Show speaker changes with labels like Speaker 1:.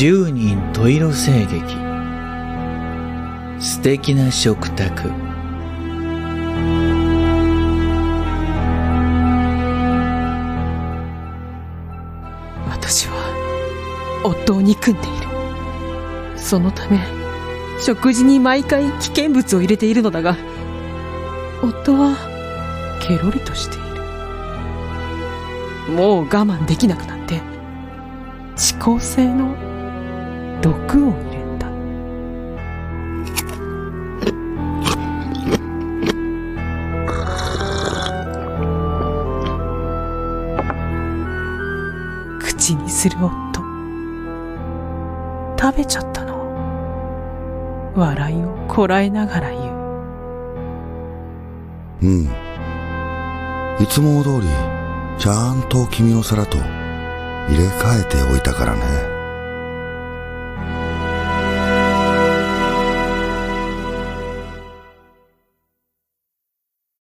Speaker 1: 十人十色声劇。素敵な食卓。
Speaker 2: 私は夫を憎んでいる。そのため食事に毎回危険物を入れているのだが夫はケロリとしている。もう我慢できなくなって遅効性の毒を入れた口にする夫食べちゃったの笑いをこらえながら言う
Speaker 3: うん。いつも通り、ちゃんと君の皿と入れ替えておいたからね。